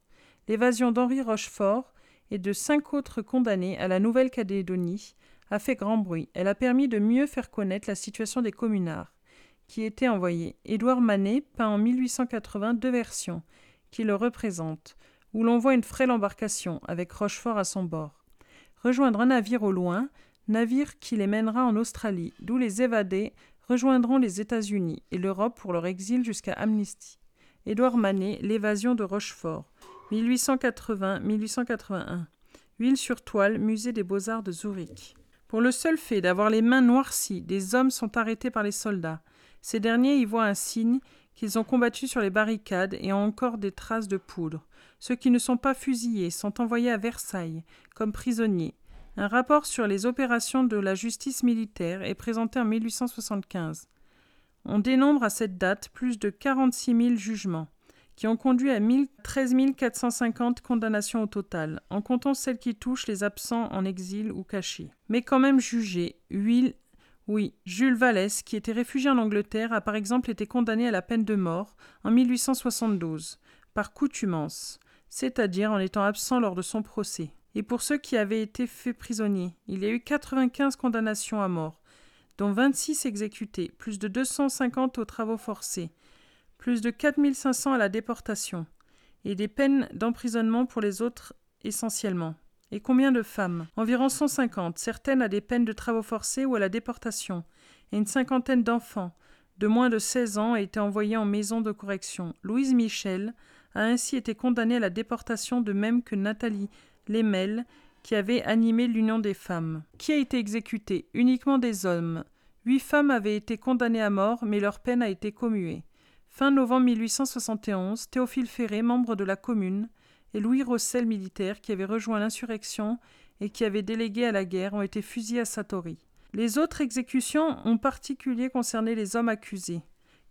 L'évasion d'Henri Rochefort et de cinq autres condamnés à la Nouvelle-Calédonie a fait grand bruit. Elle a permis de mieux faire connaître la situation des communards. qui était envoyé. Édouard Manet peint en 1880 deux versions qui le représentent, où l'on voit une frêle embarcation avec Rochefort à son bord. Rejoindre un navire au loin, navire qui les mènera en Australie, d'où les évadés rejoindront les États-Unis et l'Europe pour leur exil jusqu'à Amnesty. Édouard Manet, L'évasion de Rochefort, 1880-1881. Huile sur toile, Musée des Beaux-Arts de Zurich. Pour le seul fait d'avoir les mains noircies, des hommes sont arrêtés par les soldats. Ces derniers y voient un signe qu'ils ont combattu sur les barricades et ont encore des traces de poudre. Ceux qui ne sont pas fusillés sont envoyés à Versailles comme prisonniers. Un rapport sur les opérations de la justice militaire est présenté en 1875. On dénombre à cette date plus de 46 000 jugements, qui ont conduit à 13 450 condamnations au total, en comptant celles qui touchent les absents en exil ou cachés. Mais quand même jugés, huile oui, Jules Vallès, qui était réfugié en Angleterre, a par exemple été condamné à la peine de mort en 1872, par coutumance, c'est-à-dire en étant absent lors de son procès. Et pour ceux qui avaient été faits prisonniers, il y a eu 95 condamnations à mort, dont 26 exécutés, plus de 250 aux travaux forcés, plus de 4500 à la déportation, et des peines d'emprisonnement pour les autres essentiellement. Et combien de femmes? Environ 150, certaines à des peines de travaux forcés ou à la déportation, et une cinquantaine d'enfants de moins de 16 ans ont été envoyés en maison de correction. Louise Michel a ainsi été condamnée à la déportation de même que Nathalie Lemel, qui avait animé l'Union des femmes. Qui a été exécuté Uniquement des hommes? Huit femmes avaient été condamnées à mort, mais leur peine a été commuée. Fin novembre 1871, Théophile Ferré, membre de la Commune, et Louis Rossel, militaire, qui avait rejoint l'insurrection et qui avait délégué à la guerre, ont été fusillés à Satori. Les autres exécutions ont particulier concerné les hommes accusés,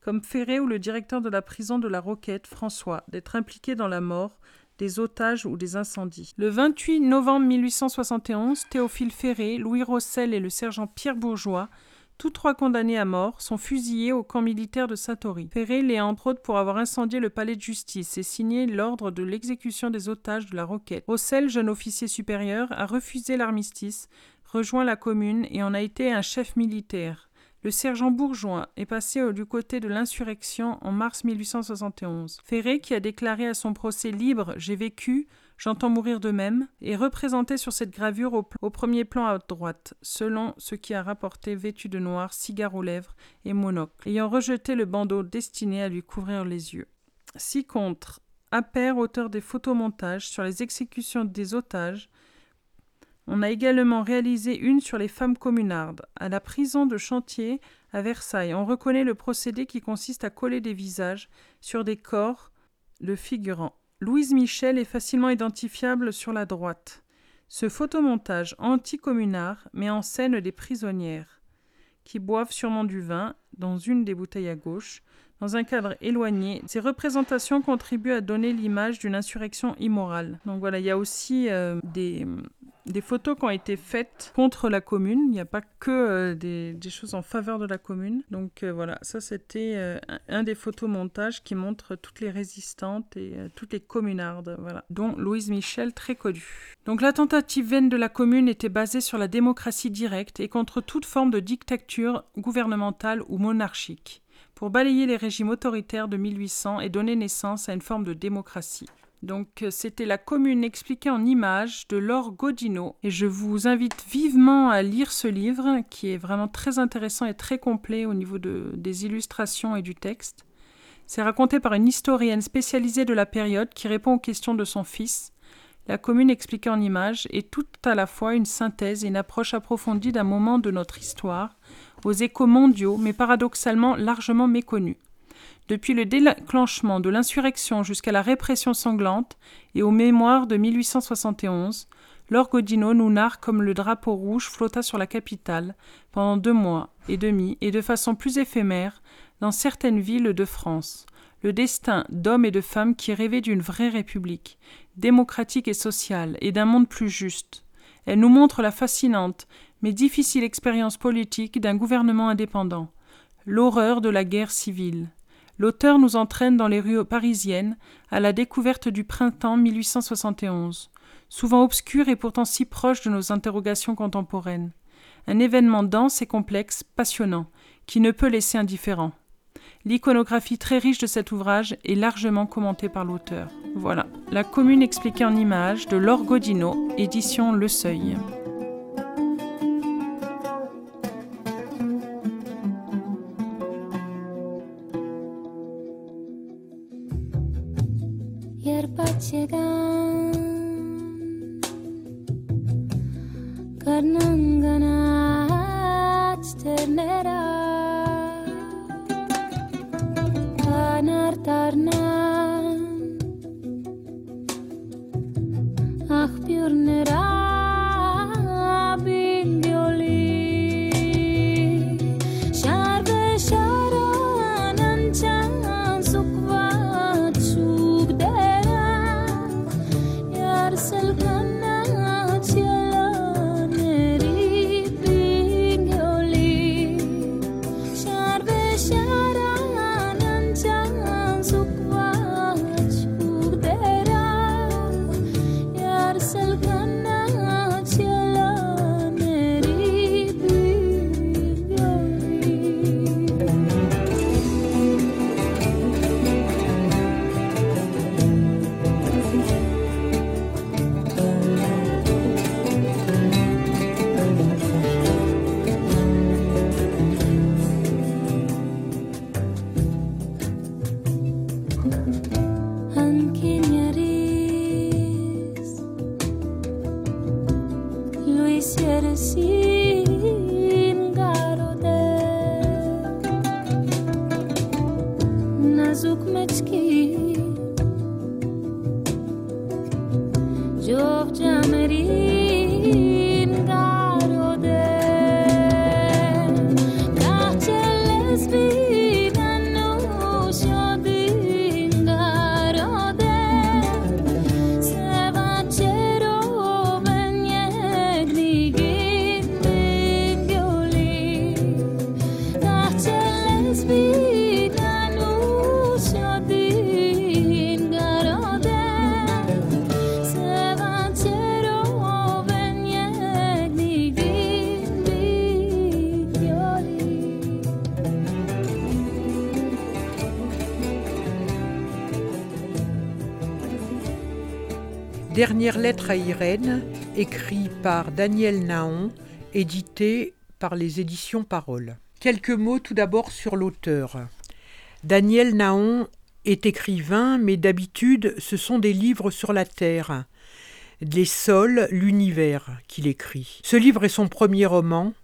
comme Ferré ou le directeur de la prison de la Roquette, François, d'être impliqué dans la mort des otages ou des incendies. Le 28 novembre 1871, Théophile Ferré, Louis Rossel et le sergent Pierre Bourgeois tous trois condamnés à mort sont fusillés au camp militaire de Satori. Ferré l'est entre autres pour avoir incendié le palais de justice et signé l'ordre de l'exécution des otages de la Roquette. Rossel, jeune officier supérieur, a refusé l'armistice, rejoint la commune et en a été un chef militaire. Le sergent Bourgeois est passé du côté de l'insurrection en mars 1871. Ferré, qui a déclaré à son procès libre J'ai vécu, J'entends mourir de même, est représenté sur cette gravure au, premier plan à droite, selon ce qui a rapporté vêtu de noir, cigare aux lèvres et monocle, ayant rejeté le bandeau destiné à lui couvrir les yeux. Si contre, Appert, auteur des photomontages sur les exécutions des otages, on a également réalisé une sur les femmes communardes. À la prison de chantier à Versailles, on reconnaît le procédé qui consiste à coller des visages sur des corps, le figurant. Louise Michel est facilement identifiable sur la droite. Ce photomontage anti-communard met en scène des prisonnières qui boivent sûrement du vin dans une des bouteilles à gauche, dans un cadre éloigné. Ces représentations contribuent à donner l'image d'une insurrection immorale. Donc voilà, il y a aussi euh, des, photos qui ont été faites contre la commune. Il n'y a pas que euh, des, choses en faveur de la commune. Donc euh, voilà, ça c'était un, des photomontages qui montre toutes les résistantes et toutes les communardes, voilà, dont Louise Michel, très connue. Donc la tentative vaine de la commune était basée sur la démocratie directe et contre toute forme de dictature gouvernementale ou monarchique, pour balayer les régimes autoritaires de 1800 et donner naissance à une forme de démocratie. Donc euh, c'était la commune expliquée en images de Laure Godino et je vous invite vivement à lire ce livre qui est vraiment très intéressant et très complet au niveau des illustrations et du texte. C'est raconté par une historienne spécialisée de la période qui répond aux questions de son fils. La commune expliquée en images est tout à la fois une synthèse et une approche approfondie d'un moment de notre histoire, aux échos mondiaux mais paradoxalement largement méconnus. Depuis le déclenchement de l'insurrection jusqu'à la répression sanglante et aux mémoires de 1871, Laure Godino nous narre comme le drapeau rouge flotta sur la capitale pendant deux mois et demi et de façon plus éphémère dans certaines villes de France, le destin d'hommes et de femmes qui rêvaient d'une vraie république, démocratique et sociale, et d'un monde plus juste. Elle nous montre la fascinante mais difficile expérience politique d'un gouvernement indépendant, l'horreur de la guerre civile, l'auteur nous entraîne dans les rues parisiennes à la découverte du printemps 1871, souvent obscur et pourtant si proche de nos interrogations contemporaines. Un événement dense et complexe, passionnant, qui ne peut laisser indifférent. L'iconographie très riche de cet ouvrage est largement commentée par l'auteur. Voilà, La commune expliquée en images de Laure Godino, édition Le Seuil. À Irène, écrit par Daniel Naon, édité par les éditions Parole. Quelques mots tout d'abord sur l'auteur. Daniel Naon est écrivain, mais d'habitude ce sont des livres sur la Terre, les sols, l'univers qu'il écrit. Ce livre est son premier roman,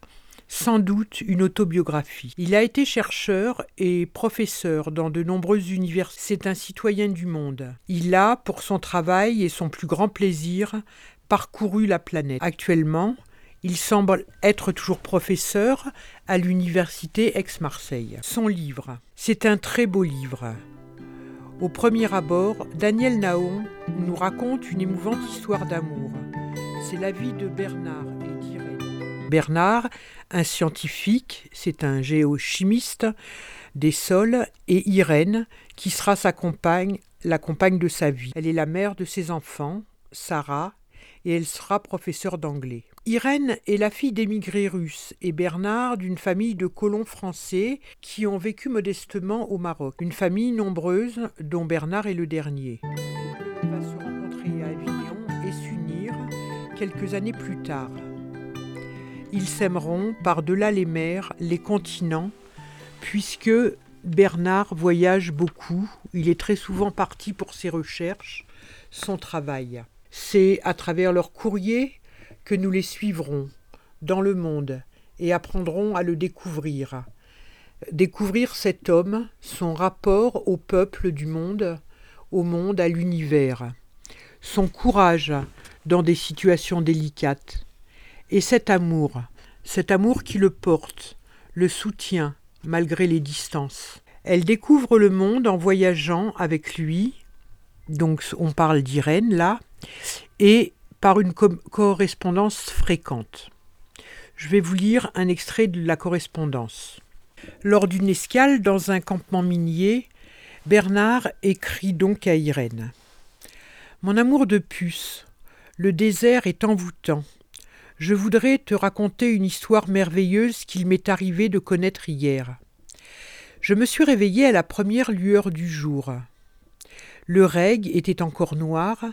sans doute une autobiographie. Il a été chercheur et professeur dans de nombreuses universités. C'est un citoyen du monde. Il a, pour son travail et son plus grand plaisir, parcouru la planète. Actuellement, il semble être toujours professeur à l'université Aix-Marseille. Son livre, c'est un très beau livre. Au premier abord, Daniel Naon nous raconte une émouvante histoire d'amour. C'est la vie de Bernard. Bernard un scientifique, c'est un géochimiste des sols, et Irène, qui sera sa compagne, la compagne de sa vie. Elle est la mère de ses enfants, Sarah, et elle sera professeure d'anglais. Irène est la fille d'émigrés russes et Bernard d'une famille de colons français qui ont vécu modestement au Maroc. Une famille nombreuse dont Bernard est le dernier. Quelques années plus tard. Ils s'aimeront par-delà les mers, les continents, puisque Bernard voyage beaucoup, il est très souvent parti pour ses recherches, son travail. C'est à travers leurs courriers que nous les suivrons dans le monde et apprendrons à le découvrir. Découvrir cet homme, son rapport au peuple du monde, au monde, à l'univers, son courage dans des situations délicates, et cet amour, cet amour qui le porte, le soutient malgré les distances. Elle découvre le monde en voyageant avec lui, donc on parle d'Irène là, et par une correspondance fréquente. Je vais vous lire un extrait de la correspondance. Lors d'une escale dans un campement minier, Bernard écrit donc à Irène. Mon amour de puce, le désert est envoûtant. Je voudrais te raconter une histoire merveilleuse qu'il m'est arrivé de connaître hier. Je me suis réveillé à la première lueur du jour. Le reg était encore noir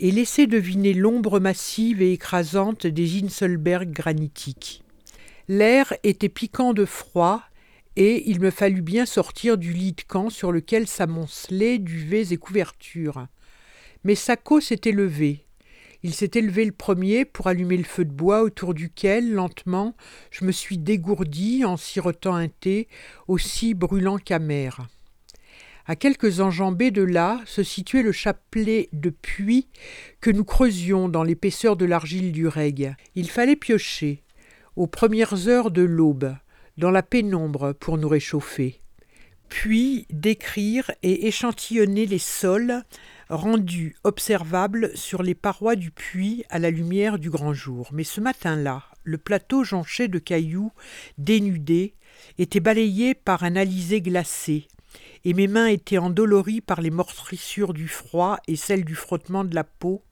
et laissait deviner l'ombre massive et écrasante des Inselberg granitiques. L'air était piquant de froid et il me fallut bien sortir du lit de camp sur lequel s'amoncelaient duvets et couvertures. Mais Sacco s'était levé. Il s'était levé le premier pour allumer le feu de bois autour duquel, lentement, je me suis dégourdi en sirotant un thé aussi brûlant qu'amer. À quelques enjambées de là se situait le chapelet de puits que nous creusions dans l'épaisseur de l'argile du reg. Il fallait piocher, aux premières heures de l'aube, dans la pénombre pour nous réchauffer, puis décrire et échantillonner les sols rendu observable sur les parois du puits à la lumière du grand jour. Mais ce matin-là, le plateau jonché de cailloux dénudés était balayé par un alizé glacé, et mes mains étaient endolories par les meurtrissures du froid et celles du frottement de la peau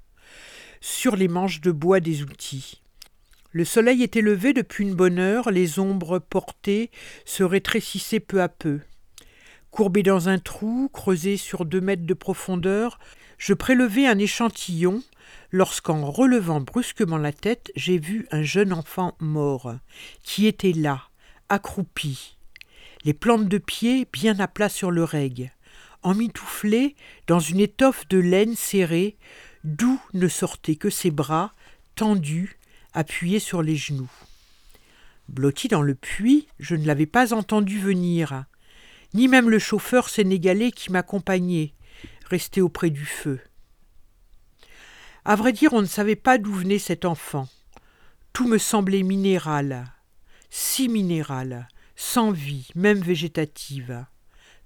sur les manches de bois des outils. Le soleil était levé depuis une bonne heure, les ombres portées se rétrécissaient peu à peu. Courbé dans un trou, creusé sur deux mètres de profondeur, je prélevai un échantillon. Lorsqu'en relevant brusquement la tête, j'ai vu un jeune enfant mort, qui était là, accroupi, les plantes de pied bien à plat sur le reg, emmitouflé dans une étoffe de laine serrée, d'où ne sortaient que ses bras, tendus, appuyés sur les genoux. Blotti dans le puits, je ne l'avais pas entendu venir ni même le chauffeur sénégalais qui m'accompagnait, resté auprès du feu. À vrai dire, on ne savait pas d'où venait cet enfant. Tout me semblait minéral, si minéral, sans vie, même végétative.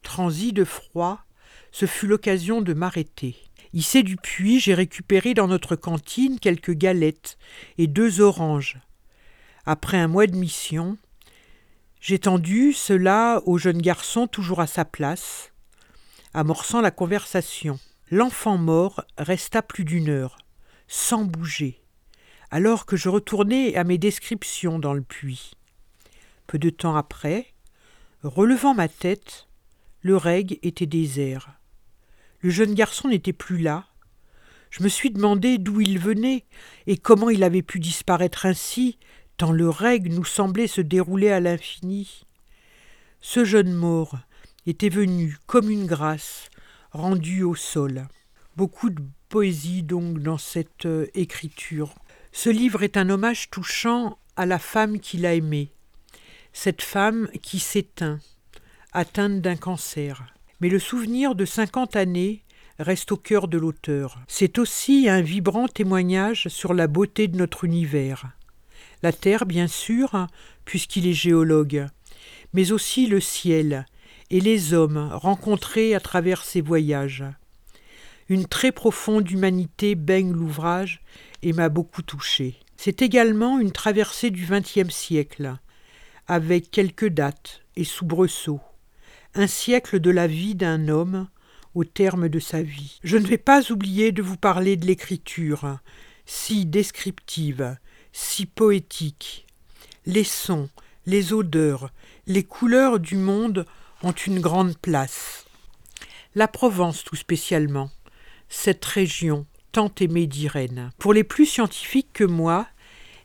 Transi de froid, ce fut l'occasion de m'arrêter. Hissé du puits, j'ai récupéré dans notre cantine quelques galettes et deux oranges. Après un mois de mission, j'ai tendu cela au jeune garçon toujours à sa place, amorçant la conversation. L'enfant mort resta plus d'une heure, sans bouger, alors que je retournai à mes descriptions dans le puits. Peu de temps après, relevant ma tête, le reg était désert. Le jeune garçon n'était plus là. Je me suis demandé d'où il venait et comment il avait pu disparaître ainsi tant le règle nous semblait se dérouler à l'infini. Ce jeune mort était venu comme une grâce rendue au sol. Beaucoup de poésie donc dans cette euh, écriture. Ce livre est un hommage touchant à la femme qu'il a aimée, cette femme qui s'éteint, atteinte d'un cancer. Mais le souvenir de cinquante années reste au cœur de l'auteur. C'est aussi un vibrant témoignage sur la beauté de notre univers la terre bien sûr, puisqu'il est géologue, mais aussi le ciel et les hommes rencontrés à travers ses voyages. Une très profonde humanité baigne l'ouvrage et m'a beaucoup touché. C'est également une traversée du XXe siècle, avec quelques dates et soubresauts. Un siècle de la vie d'un homme au terme de sa vie. Je ne vais pas oublier de vous parler de l'écriture, si descriptive, si poétique. Les sons, les odeurs, les couleurs du monde ont une grande place. La Provence tout spécialement, cette région tant aimée d'Irène. Pour les plus scientifiques que moi,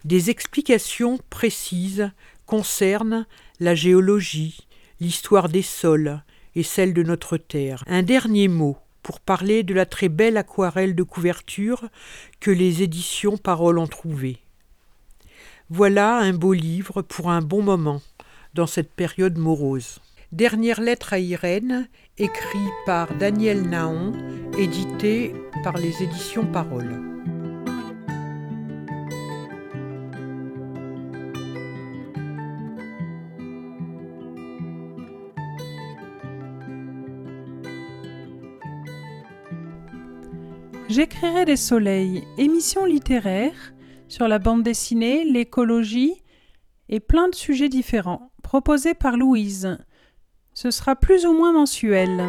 des explications précises concernent la géologie, l'histoire des sols et celle de notre terre. Un dernier mot pour parler de la très belle aquarelle de couverture que les éditions Paroles ont trouvée. Voilà un beau livre pour un bon moment dans cette période morose. Dernière lettre à Irène, écrit par Daniel Naon, édité par les éditions Parole. J'écrirai des soleils, émission littéraire sur la bande dessinée, l'écologie et plein de sujets différents proposés par Louise. Ce sera plus ou moins mensuel.